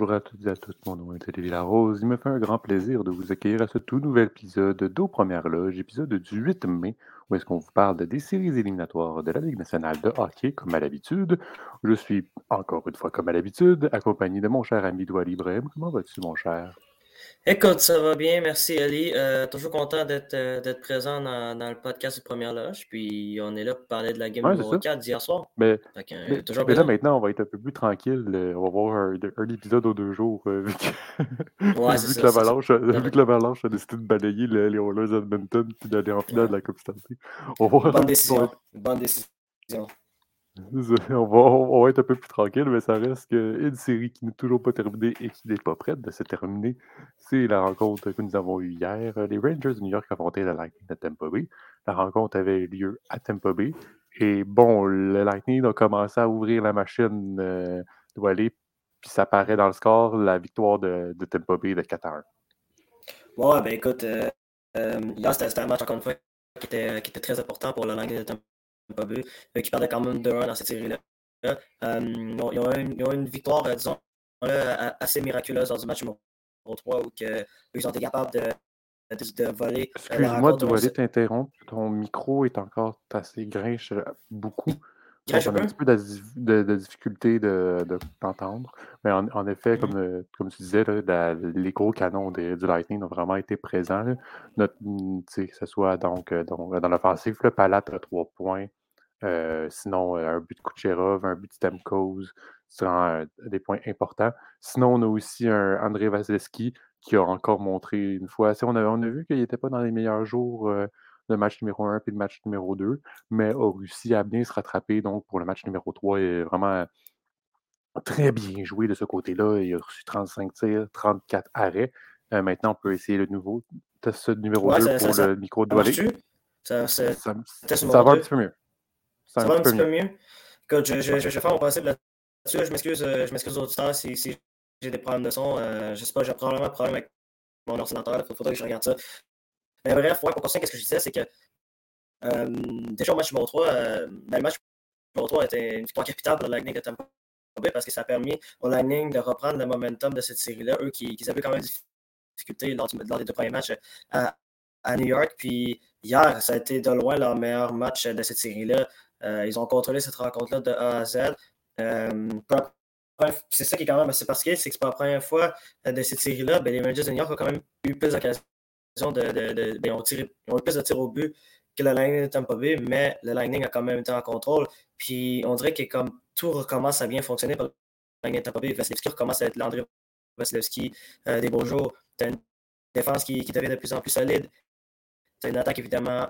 Bonjour à toutes et à tous. Mon nom est Olivier Larose. Il me fait un grand plaisir de vous accueillir à ce tout nouvel épisode d'Aux Premières Loges, épisode du 8 mai, où est-ce qu'on vous parle des séries éliminatoires de la Ligue nationale de hockey, comme à l'habitude. Je suis, encore une fois, comme à l'habitude, accompagné de mon cher ami Douali Ibrahim. Comment vas-tu, mon cher? Écoute, ça va bien, merci Ali. Euh, toujours content d'être euh, présent dans, dans, le podcast de Première Loge. Puis on est là pour parler de la game numéro 4 d'hier soir. Mais, que, euh, mais, toujours mais là, maintenant, on va être un peu plus tranquille. On va avoir un, un épisode aux deux jours. vu que, ouais, vu, que l'avalanche, l'avalanche a décidé de balayer les Oilers Edmonton puis d'aller en finale de la Coupe Stanley. Bonne décision. Bonne décision. On va, être un peu plus tranquille, mais ça reste une série qui n'est toujours pas terminée et qui n'est pas prête de se terminer. C'est la rencontre que nous avons eue hier. Les Rangers de New York affrontaient le Lightning de Tampa Bay. La rencontre avait eu lieu à Tampa Bay. Et bon, le Lightning a commencé à ouvrir la machine euh, aller, puis ça paraît dans le score, la victoire de, de Tampa Bay de 4 à 1. Ouais, ben écoute, euh, euh, hier c'était un match encore une fois qui était, très important pour le Lightning de Tampa pas vu, qui perdait quand même 2-1 dans cette série-là. Euh, ils, ont, ils, ont une, victoire, euh, disons, assez miraculeuse dans du match numéro 3 où ils ont été capables de, de, de voler. Euh, Excuse-moi de voler t'interrompre. Ton micro est encore assez grinche beaucoup. Grinche un, un petit peu de, de, de difficulté de, t'entendre. Mais en, en effet, mm-hmm. comme, comme tu disais, là, les gros canons du Lightning ont vraiment été présents. Notre, que ce soit donc, donc dans l'offensive, le Palate a 3 points. Euh, sinon, euh, un but de Kucherov, un but de Stamkos, c'est des points importants. Sinon, on a aussi un André Vasilevski qui a encore montré une fois. On a, on a vu qu'il n'était pas dans les meilleurs jours euh, de match numéro 1 et de match numéro 2, mais a réussi à bien se rattraper donc pour le match numéro 3 et vraiment très bien joué de ce côté-là. Il a reçu 35 tirs, 34 arrêts. maintenant, on peut essayer le nouveau test numéro 2 pour le micro de ça, ça, va un petit peu mieux. Ça, va un petit peu mieux. Écoute, je, je, je, vais faire mon possible là-dessus. Je m'excuse, euh, je m'excuse aux auditeurs si, si j'ai des problèmes de son. Euh, je sais pas, j'ai probablement un problème avec mon ordinateur. Il faudrait que je regarde ça. Mais bref, pour continuer, qu'est-ce que je disais, c'est que euh, déjà au match numéro 3, euh, ben, le match numéro 3 était une victoire capitale pour le Lightning de Tampa Bay parce que ça a permis au Lightning de reprendre le momentum de cette série-là. Eux qui, qui, avaient quand même des difficultés lors, lors, des deux premiers matchs à, à New York. Puis hier, ça a été de loin leur meilleur match de cette série-là. Euh, ils ont contrôlé cette rencontre-là de A à Z. Euh, c'est ça qui est quand même assez particulier, c'est que c'est pas la première fois euh, de cette série-là, ben, les Rangers de New York ont quand même eu plus d'occasions de. de, de ben, ont, eu plus de tirs au but que le Lightning de Tampa Bay, mais le Lightning a quand même été en contrôle. Puis on dirait que comme tout recommence à bien fonctionner pour le Lightning de Tampa Bay, Vasilevski recommence à être l'André Vasilevski des beaux jours. Tu as une défense qui, qui, devient de plus en plus solide. Tu as une attaque évidemment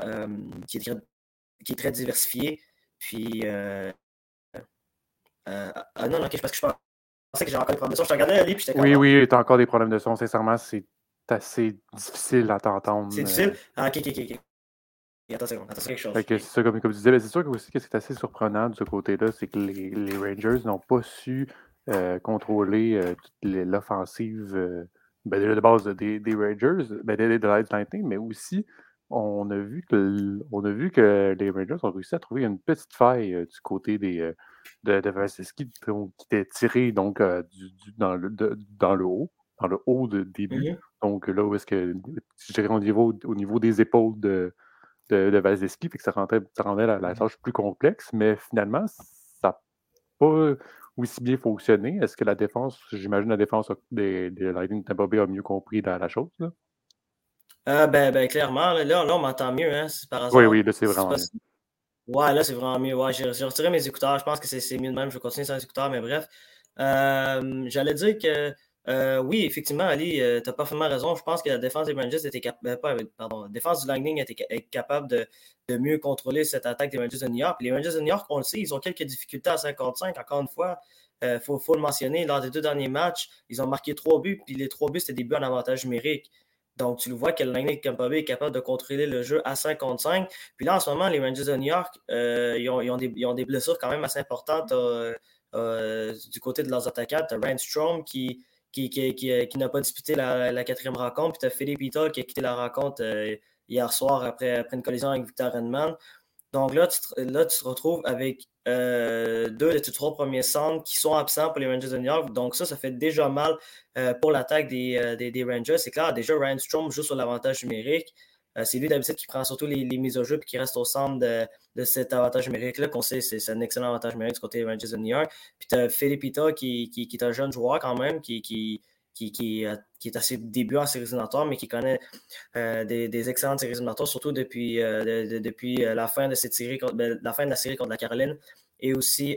qui, est, très diversifiée. Puis, euh, euh, ah non, non, ok, parce que je pensais que j'ai encore des problèmes de son. Je te regardais aller, puis j'étais Oui, oui, tu as encore des problèmes de son. Sincèrement, c'est assez difficile à t'entendre. C'est difficile? Ah, ok, ok, ok. Attention, attention quelque chose. C'est ça, comme, comme tu disais, c'est sûr que aussi que c'est assez surprenant de ce côté-là, c'est que les, les Rangers n'ont pas su euh, contrôler euh, l'offensive euh, ben, de base des, des Rangers, ben, des, des Lightning, mais aussi on a vu que, on a vu que les Rangers ont réussi à trouver une petite faille euh, du côté des, euh, de, de qui était tiré donc, euh, du, du, dans, le, de, dans le haut, dans le haut de début. Donc là où est-ce que, je dirais au niveau, au niveau des épaules de, de, de Vasilevski, fait que ça, rendait, ça rendait la, la, tâche plus complexe, mais finalement, ça n'a pas aussi bien fonctionné. Est-ce que la défense, j'imagine la défense des, des Lightning Tampa Bay a mieux compris la, la chose? Là? Euh, ben, ben, clairement, là, là, on m'entend mieux, hein, par hasard. Oui, oui, là, c'est vraiment mieux. Ouais, là, c'est vraiment mieux. Ouais, j'ai retiré mes écouteurs. Je pense que c'est mieux de même. Je vais continuer sans écouteurs, mais bref. Euh, j'allais dire que euh, oui, effectivement, Ali, euh, tu as parfaitement raison. Je pense que la défense des Rangers était capable. Pardon, la défense du Lightning était capable de, de, mieux contrôler cette attaque des Rangers de New York. les Rangers de New York, on le sait, ils ont quelques difficultés à 55. Encore une fois, il faut, faut, le mentionner. Lors des deux derniers matchs, ils ont marqué trois buts, puis les trois buts, c'était des buts en avantage numérique. Donc, tu le vois que le est capable de contrôler le jeu à 55. Puis là, en ce moment, les Rangers de New York, euh, ils, ont, des, blessures quand même assez importantes euh, euh, du côté de leurs attaquants. Tu as Rand qui, qui, n'a pas disputé la, quatrième rencontre. Puis tu as Philippe Ito qui a quitté la rencontre hier soir après, après une collision avec Victor Redman. Donc là, tu, te retrouves avec euh, deux de tes trois premiers centres qui sont absents pour les Rangers de New York. Donc ça, ça fait déjà mal euh, pour l'attaque des, des, Rangers. C'est clair, déjà, Ryan Strom joue sur l'avantage numérique. c'est lui d'habitude qui prend surtout les, mises au jeu et qui reste au centre de, cet avantage numérique-là, qu'on sait c'est un excellent avantage numérique du côté des Rangers de New York. Puis tu as Philippe qui, est un jeune joueur quand même, qui, qui, euh, qui, est à ses débuts en séries éliminatoires, mais qui connaît euh, des, excellentes séries éliminatoires, surtout depuis, euh, depuis la fin de cette série, ben, la fin de la série contre la Caroline et aussi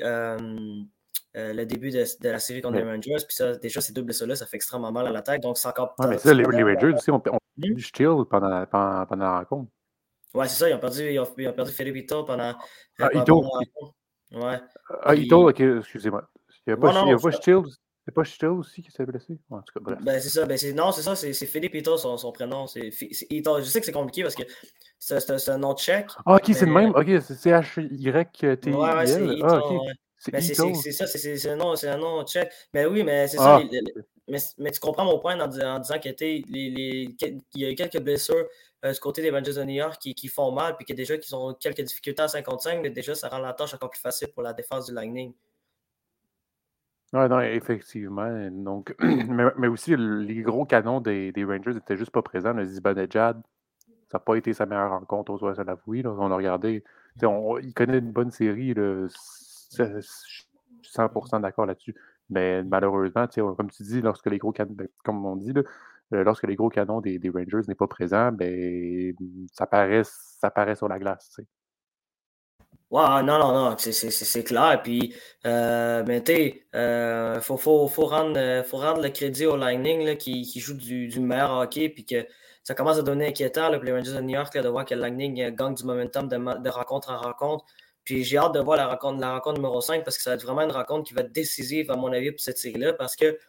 le début de, la série contre les Rangers. Puis ça, déjà, ces deux blessures-là, ça fait extrêmement mal à l'attaque. Donc, c'est encore. mais ça, les, Rangers aussi ont, perdu du style pendant, pendant, pendant, la rencontre. Ouais, c'est ça. Ils ont perdu, ils ont, perdu Philippe Ito pendant. Ah, Ito. Ouais. Ah, Ito, ok, excusez-moi. Il n'y a pas, non, Shield, c'est pas Chito aussi qui s'est blessé? En tout cas, bref. Ben, c'est ça. Ben, non, c'est ça. C'est Philippe Ito, son, son prénom. C'est. Je sais que c'est compliqué parce que c'est un nom tchèque. Ah, ok, c'est le même. Ok, c'est H-Y-T-I-L. Ouais, ouais, c'est. Ah, C'est ça, c'est un, nom, un nom tchèque. Mais oui, mais c'est ça. Ah, mais, mais, tu comprends mon point en, disant qu'il les, y a eu quelques blessures euh, du côté des Rangers de New York qui, qui font mal, puis que déjà qu'ils ont quelques difficultés à 55, mais déjà ça rend la tâche encore plus facile pour la défense du Lightning. Oui, non, effectivement. Donc, mais, aussi, les gros canons des, des Rangers n'étaient juste pas présents. Le Zibanejad, ça n'a pas été sa meilleure rencontre, on doit se l'avouer. On a regardé. il connaît une bonne série. Là, je suis 100% d'accord là-dessus. Mais malheureusement, comme tu dis, lorsque les gros canons, ben, comme on dit, là, euh, lorsque les gros canons des, des Rangers n'est pas présent, ben, ça, paraît, ça paraît sur la glace. Ouais, non, non, non, c'est clair. Puis, euh, mais tu sais, euh, faut, faut, faut, rendre, euh, faut rendre le crédit au Lightning là, qui, qui, joue du, du, meilleur hockey. Puis que ça commence à devenir inquiétant là, pour les Rangers de New York là, de voir que le Lightning euh, gagne du momentum de, de rencontre en rencontre. Puis j'ai hâte de voir la rencontre, la rencontre numéro 5 parce que ça va être vraiment une rencontre qui va être décisive, à mon avis, pour cette série-là. Parce que,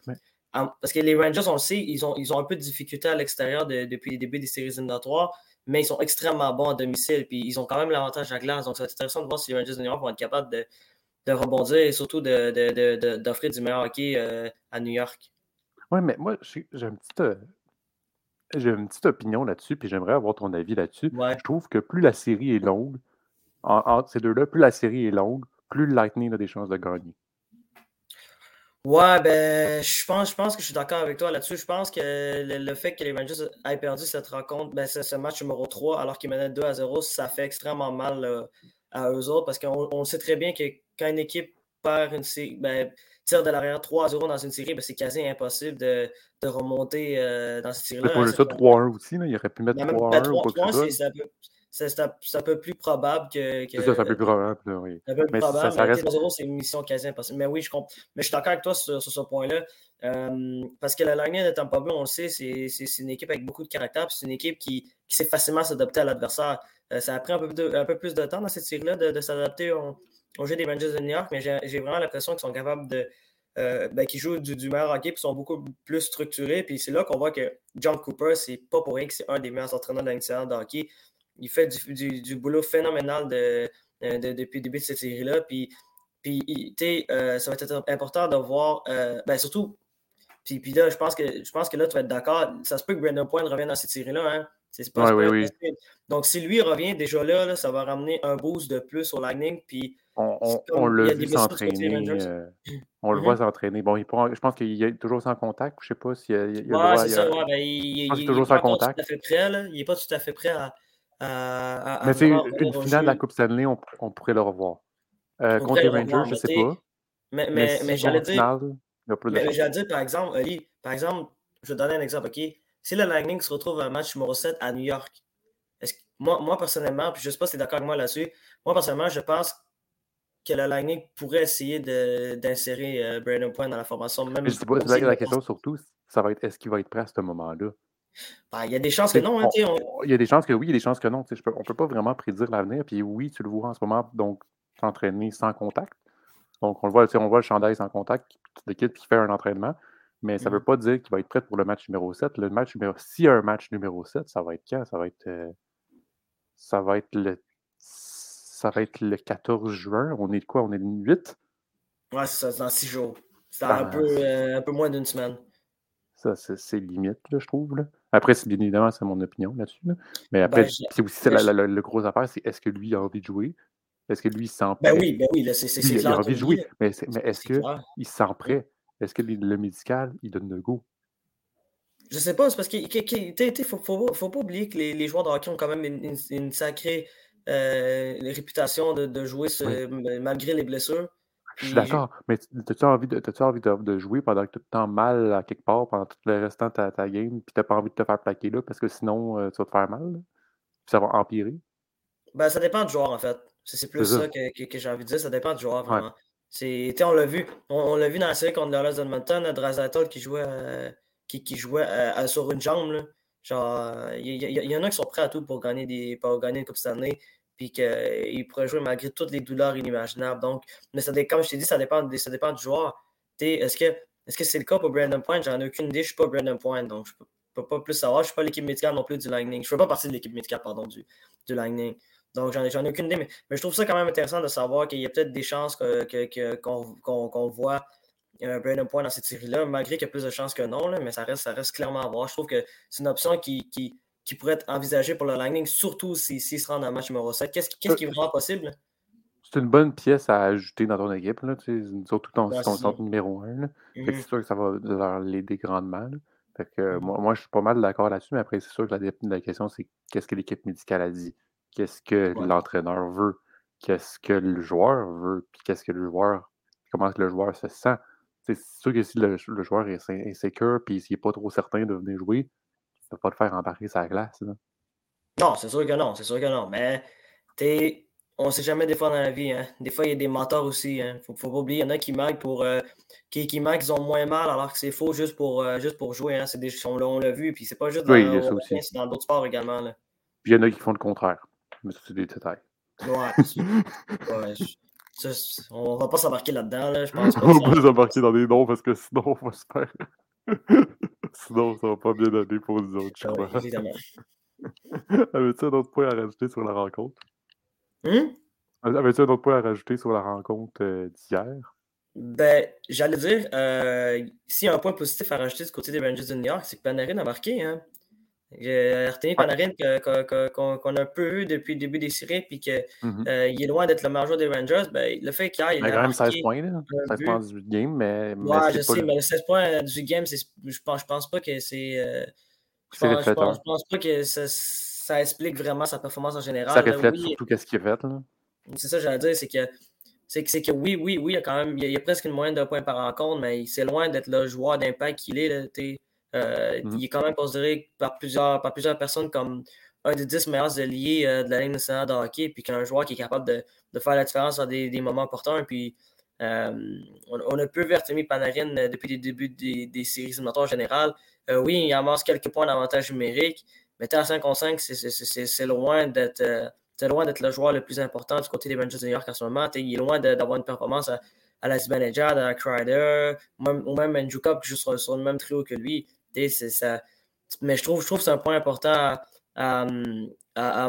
parce que les Rangers, on le sait, ils ont, ils ont un peu de difficulté à l'extérieur depuis le début des séries éliminatoires mais ils sont extrêmement bons à domicile, puis ils ont quand même l'avantage à glace. Donc, ça va être intéressant de voir si les Rangers de New York vont être capables de, de rebondir et surtout d'offrir du meilleur hockey euh, à New York. Oui, mais moi, j'ai une petite. Euh, j'ai une petite opinion là-dessus, puis j'aimerais avoir ton avis là-dessus. Je trouve que plus la série est longue, entre ces deux-là, plus la série est longue, plus le Lightning a des chances de gagner. Ouais, ben, je pense, je pense que je suis d'accord avec toi là-dessus. Je pense que le, fait que les Rangers aient perdu cette rencontre, ben, ce match numéro 3, alors qu'ils menaient 2 à 0, ça fait extrêmement mal à eux autres parce qu'on sait très bien que quand une équipe perd une série, ben, tire de l'arrière 3 à 0 dans une série, ben, c'est quasi impossible de, de remonter euh, dans cette série-là. C'est pas 3-1 aussi, là. il aurait pu mettre 3-1 ben, ou quoi que ça c'est un, peu plus probable que. c'est ça, c'est un peu plus probable, oui. C'est un peu plus probable. Ça, reste... c'est une mission quasi impossible. Mais oui, je comprends. Mais je suis d'accord avec toi sur, ce point-là. Euh, parce que la ligne de Tampa Bay, on le sait, c'est une équipe avec beaucoup de caractère. C'est une équipe qui, qui sait facilement s'adapter à l'adversaire. Euh, ça a pris un peu, un peu, plus de temps dans cette série-là de, s'adapter au, jeu des Rangers de New York, mais j'ai vraiment l'impression qu'ils sont capables de. Euh, ben, qui jouent du, meilleur hockey et sont beaucoup plus structurés. Puis c'est là qu'on voit que John Cooper, c'est pas pour rien que c'est un des meilleurs entraîneurs de la de hockey il fait du, boulot phénoménal de, depuis le début de cette série-là. Puis, puis euh, ça va être important de voir, euh, ben surtout, puis, puis là, je pense, que, je pense que là, tu vas être d'accord. Ça se peut que Brandon Point revienne dans cette série-là. Hein? C'est pas oui, oui. Donc, si lui revient déjà là, ça va ramener un boost de plus au Lightning. Puis, on, on, l'a vu s'entraîner. Euh, on le voit mm-hmm. s'entraîner. Bon, il je pense qu'il est toujours sans contact. Je ne sais pas s'il y a. Il, ouais, c'est ça. Ouais, ben, il, il, est toujours sans contact? il n'est pas tout à fait prêt à, mais c'est une finale de la Coupe Stanley, on, on pourrait le revoir. Euh, contre les Rangers, je ne sais pas. Mais, mais, mais, j'allais dire. mais, j'allais dire, par exemple, Ali, par exemple, je vais donner un exemple, OK? Si le Lightning se retrouve à un match numéro 7 à New York, que, moi, moi, personnellement, puis je ne sais pas si tu es d'accord avec moi là-dessus, moi, personnellement, je pense que le Lightning pourrait essayer d'insérer euh, Brandon Point dans la formation. Même mais je sais pas, la, la question surtout, ça va être est-ce qu'il va être prêt à ce moment-là? Ben, il y a des chances que non. Hein, il y a des chances que oui, il y a des chances que non. on ne peut pas vraiment prédire l'avenir. Puis oui, tu le vois en ce moment, donc s'entraîner sans contact. Donc on le voit, on voit le chandail sans contact, l'équipe qui fait un entraînement. Mais ça ne veut mm-hmm. pas dire qu'il va être prêt pour le match numéro 7. Le match numéro s'il y a un match numéro 7, ça va être quand? Ça va être euh, ça va être le ça va être le 14 juin. On est de quoi? On est le 8? Ouais, c'est ça, dans six jours. C'est un, ben, peu, euh, un peu moins d'une semaine. Ça, c'est limite, je trouve. Là. Après, bien évidemment, c'est mon opinion là-dessus. Mais après, ben, c'est aussi le gros affaire, c'est est-ce que lui a envie de jouer? Est-ce que lui, il sent ben prêt? Ben oui, ben oui, c'est clair. Il a envie de jouer, mais, est-ce qu'il se sent prêt? Est-ce que le médical, il donne le go? Je sais pas, c'est parce qu'il ne faut, faut, pas oublier que les, joueurs de hockey ont quand même une, sacrée euh, réputation de, jouer malgré les blessures. Je suis d'accord, mais as-tu envie, de, as envie de, jouer pendant que tu te sens mal à quelque part pendant tout le restant de ta, ta game, puis tu n'as pas envie de te faire plaquer là parce que sinon euh, tu vas te faire mal? Puis ça va empirer? Ben, ça dépend du joueur en fait. C'est plus ça, que, que, j'ai envie de dire, ça dépend du joueur vraiment. On l'a vu. On, l'a vu dans la série contre Dallas Edmonton, Drazatol qui jouait, euh, qui, qui, jouait euh, sur une jambe. Là. Genre, il y, en a qui sont prêts à tout pour gagner des pour gagner une Coupe Stanley puis qu'il pourrait jouer malgré toutes les douleurs inimaginables. Donc, mais ça, comme je t'ai dit, ça dépend, ça dépend du joueur. Est-ce que est-ce que c'est le cas pour Brandon Point? J'en ai aucune idée, je ne suis pas Brandon Point, donc je ne peux, pas plus savoir. Je ne suis pas l'équipe médicale non plus du Lightning. Je ne fais pas partie de l'équipe médicale, pardon, du, du Lightning. Donc, j'en ai, ai aucune idée, mais, je trouve ça quand même intéressant de savoir qu'il y a peut-être des chances qu'on que, voit un Brandon Point dans cette série-là, malgré qu'il y a plus de chances que non, mais ça reste, ça reste clairement à voir. Je trouve que c'est une option qui, qui, qui pourrait être envisagé pour le Lightning, surtout s'il si, se rend dans le match numéro 7. Qu'est-ce qui est vraiment possible? C'est une bonne pièce à ajouter dans ton équipe, là, surtout ton, ton centre numéro 1. Mm-hmm. C'est sûr que ça va l'aider grandement. Fait que, mm-hmm. moi, moi, je suis pas mal d'accord là-dessus, mais après, c'est sûr que la, la question, c'est qu'est-ce que l'équipe médicale a dit? Qu'est-ce que l'entraîneur veut? Qu'est-ce que le joueur veut? Puis qu'est-ce que le joueur, comment que le joueur se sent? C'est sûr que si le, joueur est insécure puis s'il n'est pas trop certain de venir jouer, ne pas le faire embarquer sa glace. Non, c'est sûr que non, c'est sûr que non. Mais on ne sait jamais des fois dans la vie. Hein. Des fois, il y a des mentors aussi. Il hein. ne faut, pas oublier, il y en a qui manquent pour euh, qui, qui manquent, ils ont moins mal alors que c'est faux juste pour, euh, juste pour jouer. Hein. Des, on, on l'a vu. Puis c'est pas juste dans, oui, c'est dans d'autres sports également. Là. Puis il y en a qui font le contraire. Mais c'est des détails. Ouais, ouais on va pas s'embarquer là-dedans. Là, je pense on va pas s'embarquer dans des noms parce que sinon on va se faire. Sinon, ça va pas bien aller pour nous autres, je crois. évidemment. Avais-tu un autre point à rajouter sur la rencontre? Hum? Avais-tu un autre point à rajouter sur la rencontre euh, d'hier? Ben, j'allais dire, euh, s'il y a un point positif à rajouter du côté des Rangers de New York, c'est que Panarin a marqué. Hein? Artemi Panarin qu'on a un peu vu depuis le début des séries, puis qu'il mm-hmm. euh, est loin d'être le meilleur joueur des Rangers, ben, le fait qu'il il a quand même 16 points, là. 16 points 18 games, mais. mais ouais, je sais, mais le 16 points 18 games, je pense, je pense pas que c'est. Euh, je, pense, je, pense, pense, pas que ça, ça, explique vraiment sa performance en général. Ça reflète surtout qu'est-ce qu'il a fait. C'est ça que j'allais dire, c'est que. C'est que, que, oui, oui, oui, il y a quand même il y a, presque une moyenne de points par rencontre, mais c'est loin d'être le joueur d'impact qu'il est. Là, euh, mmh. Il est quand même considéré par plusieurs, par plusieurs personnes comme un des dix meilleurs alliés euh, de la Ligue nationale de hockey, puis qu'un joueur qui est capable de, de, faire la différence dans des, des moments importants. Puis, euh, on, a peu vu Artemi Panarin depuis le début des, des séries éliminatoires en général. oui, il amasse quelques points d'avantage numérique, mais à 5 contre 5, c'est loin d'être loin d'être le joueur le plus important du côté des Rangers de New York en ce moment. il est loin d'avoir une performance à, la Zibanejad, à Crider, ou même, ou même Andrew Cup qui joue sur, sur, le même trio que lui mais je trouve, je trouve que c'est un point important à,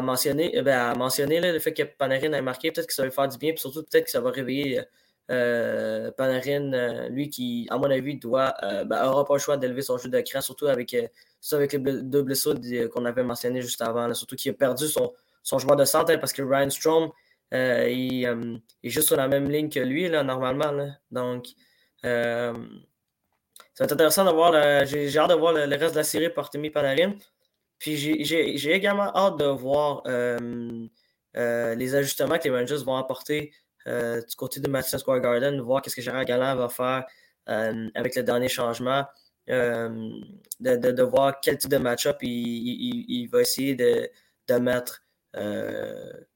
mentionner, ben, à mentionner le fait que Panarin a marqué. Peut-être que ça va faire du bien, puis surtout peut-être que ça va réveiller euh, Panarin, euh, lui qui, à mon avis, doit, euh, ben, aura pas le choix d'élever son jeu de cran, surtout avec, avec les deux blessures qu'on avait mentionné juste avant. surtout qu'il a perdu son, son joueur de centre hein, parce que Ryan Strom, il, est juste sur la même ligne que lui, là, normalement. Donc, ça va être intéressant de voir. J'ai hâte de voir le, reste de la série pour Artemi Panarin. Puis j'ai également hâte de voir euh, euh, les ajustements que les Rangers vont apporter euh, du côté de Madison Square Garden, voir qu'est-ce que Gérard Galland va faire avec le dernier changement, de, voir quel type de match-up il, va essayer de, mettre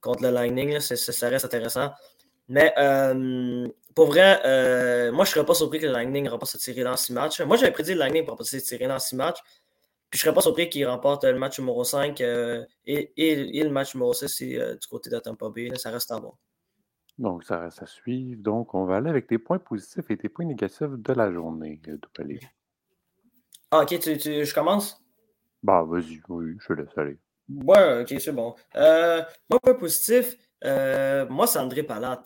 contre le Lightning. Ça, reste intéressant. Mais pour vrai, euh, moi, je ne serais pas surpris que le Lightning remporte cette série dans six matchs. Moi, j'avais prédit le Lightning pour remporter cette série dans six matchs. Puis je ne serais pas surpris qu'il remporte le match numéro 5 euh, et, et, le match numéro 6 euh, du côté de Tampa Bay. ça reste à voir. Donc, ça reste à suivre. Donc, on va aller avec tes points positifs et tes points négatifs de la journée, Dupalé. Ah, ok, tu, tu, je commence? Bah, vas-y, oui, je laisse aller. Ouais, ok, c'est bon. mon point positif, moi, c'est André Palat.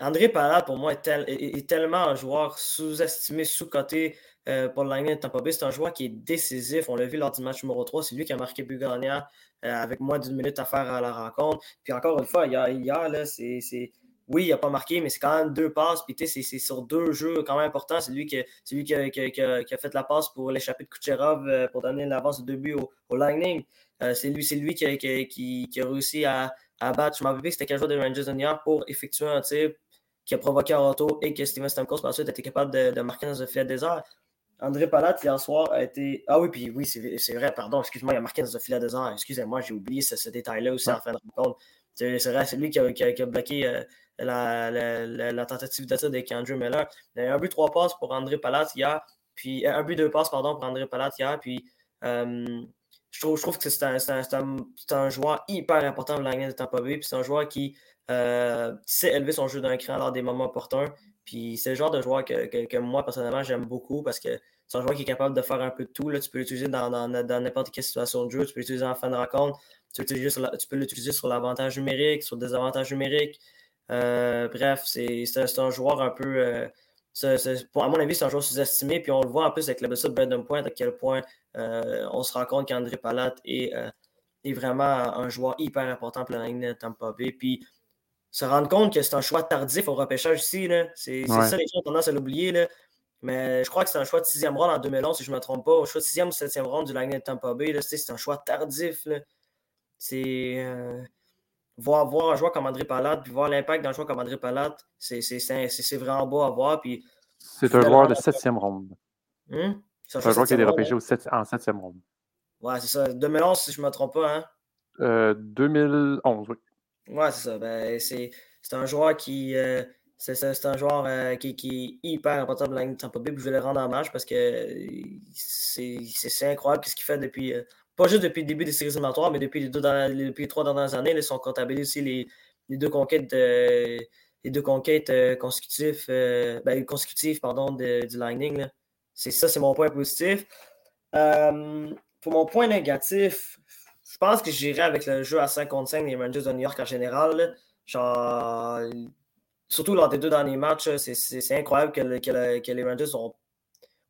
André Palat, pour moi, est, tellement un joueur sous-estimé, sous-coté euh, pour le Lightning de Tampa Bay. C'est un joueur qui est décisif. On l'a vu lors du match numéro 3. C'est lui qui a marqué but gagnant avec moins d'une minute à faire à la rencontre. Puis encore une fois, là, c'est oui, il n'a pas marqué, mais c'est quand même deux passes. Puis c'est sur deux jeux quand même importants. C'est lui, qui, a, fait la passe pour l'échapper de Kucherov pour donner l'avance de deux buts au, Lightning. c'est lui, lui qui, a, réussi à, battre. Je m'en rappelle c'était quel joueur des Rangers de New pour effectuer un tir qui a provoqué retour et que Steven Stamkos, par suite, a été capable de, marquer dans un filet désert. André Palat, hier soir, a été. Ah oui, puis oui, c'est vrai, pardon, excuse-moi, il a marqué dans un filet désert. Excusez-moi, j'ai oublié ce, détail-là aussi en fin de rencontre. C'est vrai, c'est lui qui a, qui bloqué euh, la, la, la, tentative de tir avec Andrew Miller. Il y a un but, trois passes pour André Palat hier, puis euh, un but, deux passes, pardon, pour André Palat hier, puis. Euh, je trouve, je trouve que c'est un, un, un, joueur hyper important pour la de Tampa Bay. C'est un joueur qui euh, sait élever son jeu d'un cran lors des moments opportuns. Puis c'est le genre de joueur que, que, moi, personnellement, j'aime beaucoup parce que c'est un joueur qui est capable de faire un peu de tout. Là. Tu peux l'utiliser dans n'importe quelle situation de jeu. Tu peux l'utiliser en fin de rencontre. Tu, peux l'utiliser sur l'avantage numérique, sur le désavantage numérique. Euh, bref, c'est, un joueur un peu. Euh, pour, à mon avis, c'est un joueur sous-estimé. Puis on le voit en plus avec le blessure de Brandon Point, à quel point euh, on se rend compte qu'André Palat est, euh, est, vraiment un joueur hyper important pour la ligne de Tampa Bay. Puis se rendre compte que c'est un choix tardif au repêchage ici. C'est ça, les gens ont tendance à l'oublier. Mais je crois que c'est un choix de sixième round en 2011, si je ne me trompe pas. Au choix de sixième ou septième round du Lightning de Tampa Bay, c'est un choix tardif. C'est. Euh, voir, voir un joueur comme André Palat, puis voir l'impact d'un joueur comme André Palat, c'est vraiment beau à voir. C'est un joueur de septième ronde. Hum? C'est un joueur qui a été repêché en septième ronde. Ouais, c'est ça. 2011, si je ne me trompe pas. Hein? Euh, 2011, oui. Ouais, c'est ça. Ben, c'est un joueur qui. Euh, c'est un joueur euh, qui, qui, est hyper important pour la ligne de Tampa Bay. je vais le rendre en marche parce que c'est incroyable ce qu'il fait depuis. Euh, pas juste depuis le début des séries éliminatoires, mais depuis les, deux depuis les trois dernières années. Ils sont comptabilisés aussi les, deux conquêtes les deux conquêtes consécutives, ben, consécutives pardon, du Lightning. C'est ça, c'est mon point positif. Euh, pour mon point négatif, je pense que j'irai avec le jeu à 5 contre 5 des Rangers de New York en général. Genre, surtout lors des deux derniers matchs, c'est incroyable que, les Rangers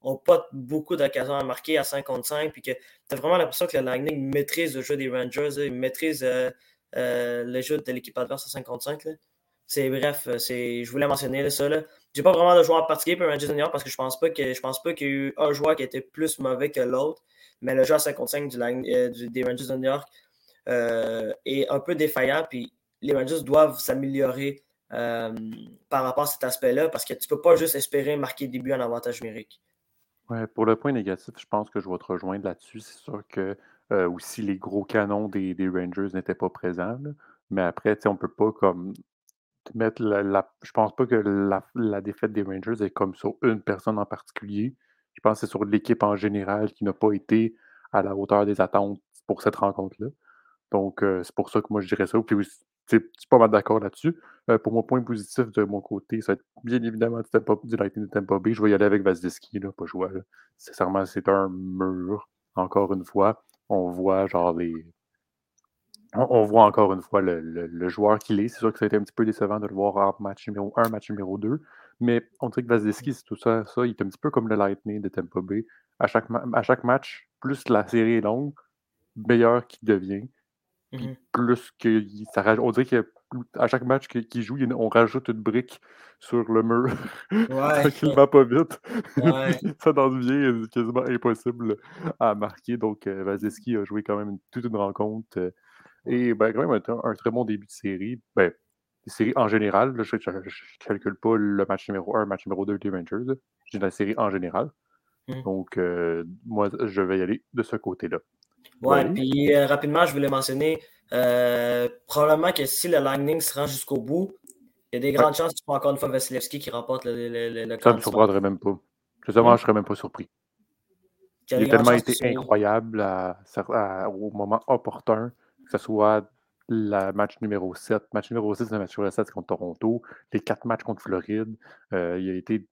n'ont pas beaucoup d'occasions à marquer à 5 contre 5, puis que tu as vraiment l'impression que le Lightning maîtrise le jeu des Rangers, il maîtrise euh, euh, le jeu de l'équipe adverse à 5 contre 5. C'est bref, euh, c'est, je voulais mentionner ça. Là. J'ai pas vraiment de joueur particulier pour Rangers New York parce que je pense pas que je pense pas qu'il y ait eu un joueur qui était plus mauvais que l'autre. Mais le jeu à 55 du, des Rangers de New York est un peu défaillant. Puis les Rangers doivent s'améliorer par rapport à cet aspect-là parce que tu peux pas juste espérer marquer des buts en avantage numérique. Ouais, pour le point négatif, je pense que je vais te rejoindre là-dessus. C'est sûr que aussi les gros canons des, des Rangers n'étaient pas présents. Mais après, on ne peut pas comme mettre la, je pense pas que la, défaite des Rangers est comme sur une personne en particulier. Je pense que c'est sur l'équipe en général qui n'a pas été à la hauteur des attentes pour cette rencontre-là. Donc, euh, c'est pour ça que moi, je dirais ça. Je suis pas mal d'accord là-dessus. Euh, pour mon point positif de mon côté, ça va être bien évidemment du, Tempo, du Lightning de Tampa Bay. Je vais y aller avec Vasilevski, là, pas. Sincèrement, c'est un mur, encore une fois. On voit genre les, on, voit encore une fois le, joueur qu'il est. C'est sûr que ça a été un petit peu décevant de le voir en match numéro 1, match numéro 2. Mais on dirait que Vasilevski, c'est tout ça, ça. Il est un petit peu comme le Lightning de Tampa Bay. À chaque, à chaque match, plus la série est longue, meilleur qu'il devient. Mm-hmm. Plus que ça On dirait qu'à chaque match qu'il joue, on rajoute une brique sur le mur. Ouais. va pas vite. ça devient quasiment impossible à marquer. Donc, euh, Vasilevski a joué quand même toute une rencontre. Euh, et ben, quand même, un, un très bon début de série. Ben, des séries en général. je ne calcule pas le match numéro 1, le match numéro 2 des Rangers. J'ai la série en général. Mmh. Donc, euh, moi, je vais y aller de ce côté-là. Ouais, puis euh, rapidement, je voulais mentionner euh, probablement que si le Lightning se rend jusqu'au bout, il y a des grandes chances que ce soit encore une fois Vasilevski qui remporte le, le, le Ça ne me surprendrait même pas. Justement, je ne serais même pas surpris. Il a tellement été incroyable au moment opportun que ce soit le match numéro 7. Match numéro 6, le match numéro 7 contre Toronto, les quatre matchs contre Floride. Euh, il a été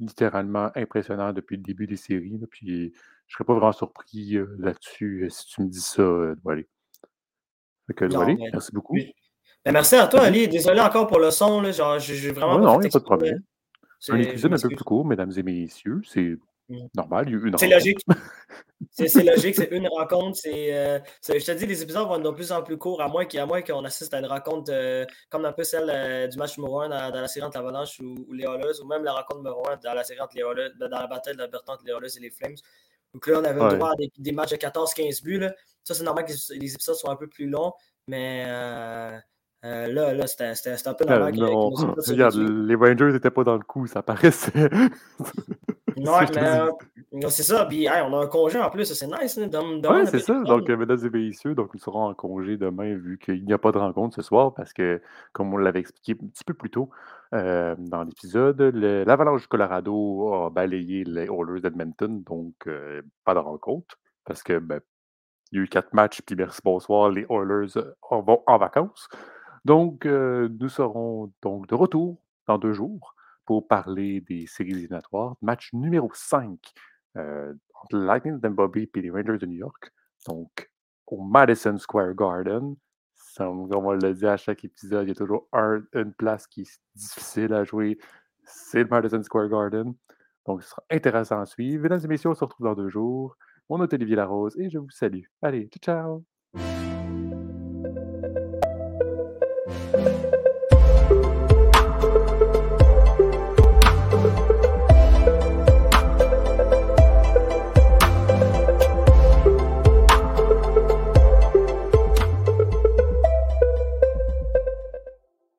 littéralement impressionnant depuis le début des séries. puis je ne serais pas vraiment surpris euh, là-dessus euh, si tu me dis ça. Ben, merci beaucoup. Ben, merci à toi, Ali. Désolé encore pour le son. Là. Genre, j'ai vraiment non, il n'y a pas de problème. Un épisode un peu plus court, mesdames et messieurs. C'est. Normal, une C'est logique. C'est logique, c'est une rencontre. Euh, je te dis, les épisodes vont être de plus en plus courts, à moins, qu'on assiste à une rencontre euh, comme un peu celle euh, du match numéro 1 dans, la série entre l'Avalanche ou, les Oilers, ou même la rencontre numéro 1 dans la série entre les dans la bataille de la entre les et les Flames. Donc là, on avait le droit à des, matchs de 14-15 buts. Ça, c'est normal que les, épisodes soient un peu plus longs, mais là, là c'était, un peu normal. regarde, les Rangers n'étaient pas dans le coup, ça paraissait. Non, mais c'est ça. Puis on a un congé en plus, c'est nice. Hein, oui, c'est ça. Donc, mesdames et messieurs, donc nous serons en congé demain vu qu'il n'y a pas de rencontre ce soir parce que, comme on l'avait expliqué un petit peu plus tôt euh, dans l'épisode, l'Avalanche du Colorado a balayé les Oilers d'Edmonton, donc euh, pas de rencontre parce que ben, il y a eu quatre matchs, puis merci, bonsoir, les Oilers euh, vont en vacances. Donc, nous serons donc de retour dans deux jours pour parler des séries éliminatoires. Match numéro 5 euh, entre Lightning de et les Rangers de New York. Donc, au Madison Square Garden. on va le dire à chaque épisode, il y a toujours une place qui est difficile à jouer. C'est le Madison Square Garden. Donc, ce sera intéressant à suivre. Mesdames et messieurs, on se retrouve dans deux jours. Mon nom est Olivier Larose et je vous salue. Allez, ciao, ciao!